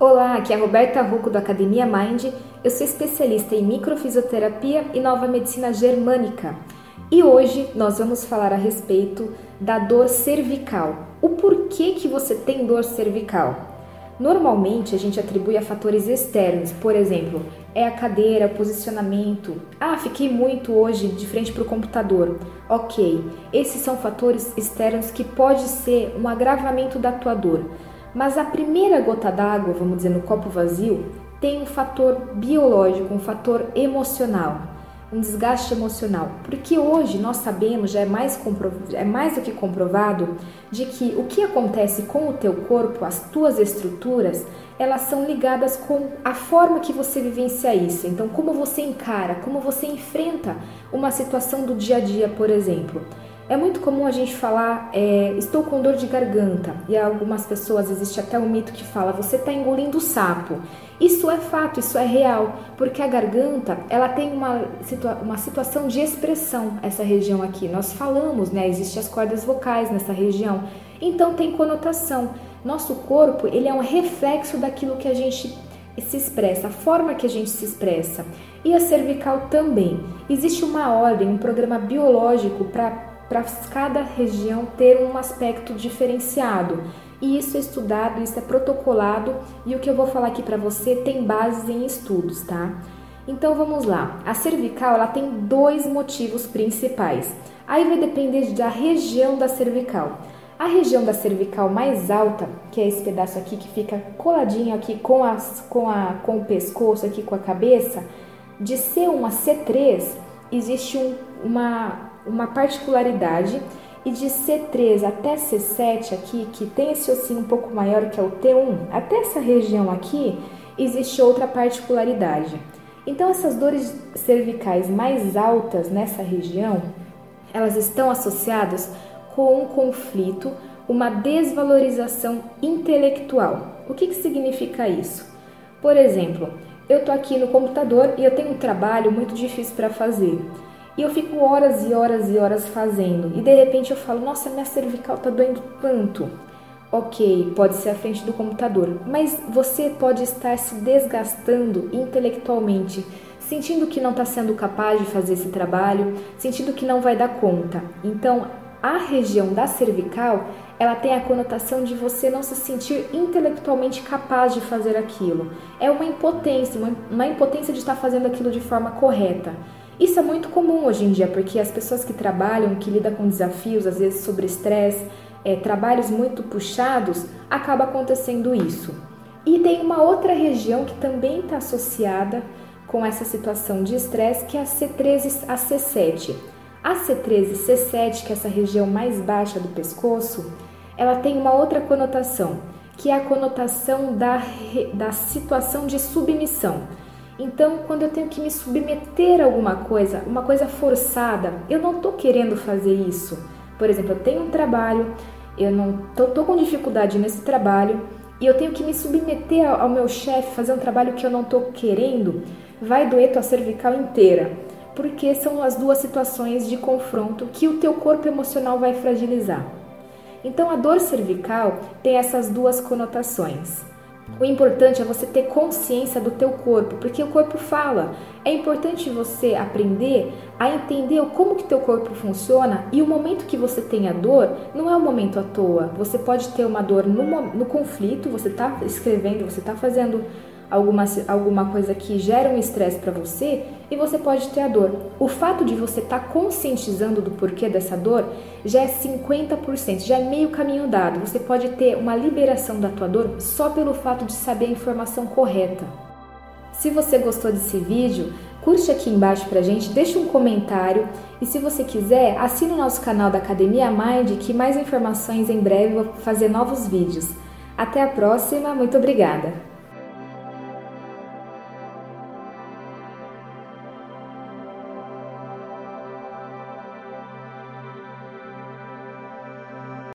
Olá, aqui é a Roberta Rucco do Academia Mind. Eu sou especialista em microfisioterapia e nova medicina germânica. E hoje nós vamos falar a respeito da dor cervical. O porquê que você tem dor cervical? Normalmente a gente atribui a fatores externos, por exemplo, é a cadeira, o posicionamento. Ah, fiquei muito hoje de frente para o computador. Ok, esses são fatores externos que pode ser um agravamento da tua dor. Mas a primeira gota d'água, vamos dizer, no copo vazio, tem um fator biológico, um fator emocional, um desgaste emocional. Porque hoje nós sabemos, já é mais, é mais do que comprovado, de que o que acontece com o teu corpo, as tuas estruturas, elas são ligadas com a forma que você vivencia isso. Então, como você encara, como você enfrenta uma situação do dia a dia, por exemplo. É muito comum a gente falar, é, estou com dor de garganta, e algumas pessoas existe até um mito que fala, você está engolindo sapo. Isso é fato, isso é real, porque a garganta ela tem uma, situa uma situação de expressão, essa região aqui. Nós falamos, né? Existem as cordas vocais nessa região, então tem conotação. Nosso corpo ele é um reflexo daquilo que a gente se expressa, a forma que a gente se expressa. E a cervical também. Existe uma ordem, um programa biológico para para cada região ter um aspecto diferenciado. E isso é estudado, isso é protocolado e o que eu vou falar aqui para você tem bases em estudos, tá? Então vamos lá. A cervical ela tem dois motivos principais. Aí vai depender da região da cervical. A região da cervical mais alta, que é esse pedaço aqui que fica coladinho aqui com, as, com, a, com o pescoço, aqui com a cabeça, de C1 a C3, existe um, uma uma particularidade e de C3 até C7 aqui, que tem esse ossinho um pouco maior que é o T1, até essa região aqui, existe outra particularidade. Então essas dores cervicais mais altas nessa região, elas estão associadas com um conflito, uma desvalorização intelectual. O que, que significa isso? Por exemplo, eu estou aqui no computador e eu tenho um trabalho muito difícil para fazer. E eu fico horas e horas e horas fazendo. E de repente eu falo, nossa, minha cervical tá doendo tanto. Ok, pode ser a frente do computador, mas você pode estar se desgastando intelectualmente, sentindo que não está sendo capaz de fazer esse trabalho, sentindo que não vai dar conta. Então, a região da cervical, ela tem a conotação de você não se sentir intelectualmente capaz de fazer aquilo. É uma impotência, uma, uma impotência de estar fazendo aquilo de forma correta. Isso é muito comum hoje em dia, porque as pessoas que trabalham, que lidam com desafios, às vezes sobre estresse, é, trabalhos muito puxados, acaba acontecendo isso. E tem uma outra região que também está associada com essa situação de estresse, que é a C13 a C7. A C13 e C7, que é essa região mais baixa do pescoço, ela tem uma outra conotação, que é a conotação da, da situação de submissão. Então, quando eu tenho que me submeter a alguma coisa, uma coisa forçada, eu não estou querendo fazer isso. Por exemplo, eu tenho um trabalho, eu não tô com dificuldade nesse trabalho e eu tenho que me submeter ao, ao meu chefe, fazer um trabalho que eu não estou querendo, vai doer tua cervical inteira, porque são as duas situações de confronto que o teu corpo emocional vai fragilizar. Então, a dor cervical tem essas duas conotações. O importante é você ter consciência do teu corpo, porque o corpo fala. É importante você aprender a entender como que teu corpo funciona e o momento que você tem a dor não é um momento à toa. Você pode ter uma dor no, no conflito, você está escrevendo, você está fazendo alguma, alguma coisa que gera um estresse para você e você pode ter a dor. O fato de você estar tá conscientizando do porquê dessa dor já é 50%, já é meio caminho dado. Você pode ter uma liberação da tua dor só pelo fato de saber a informação correta. Se você gostou desse vídeo, curte aqui embaixo pra gente, deixa um comentário e se você quiser, assine o nosso canal da Academia Mind que mais informações em breve vou fazer novos vídeos. Até a próxima, muito obrigada!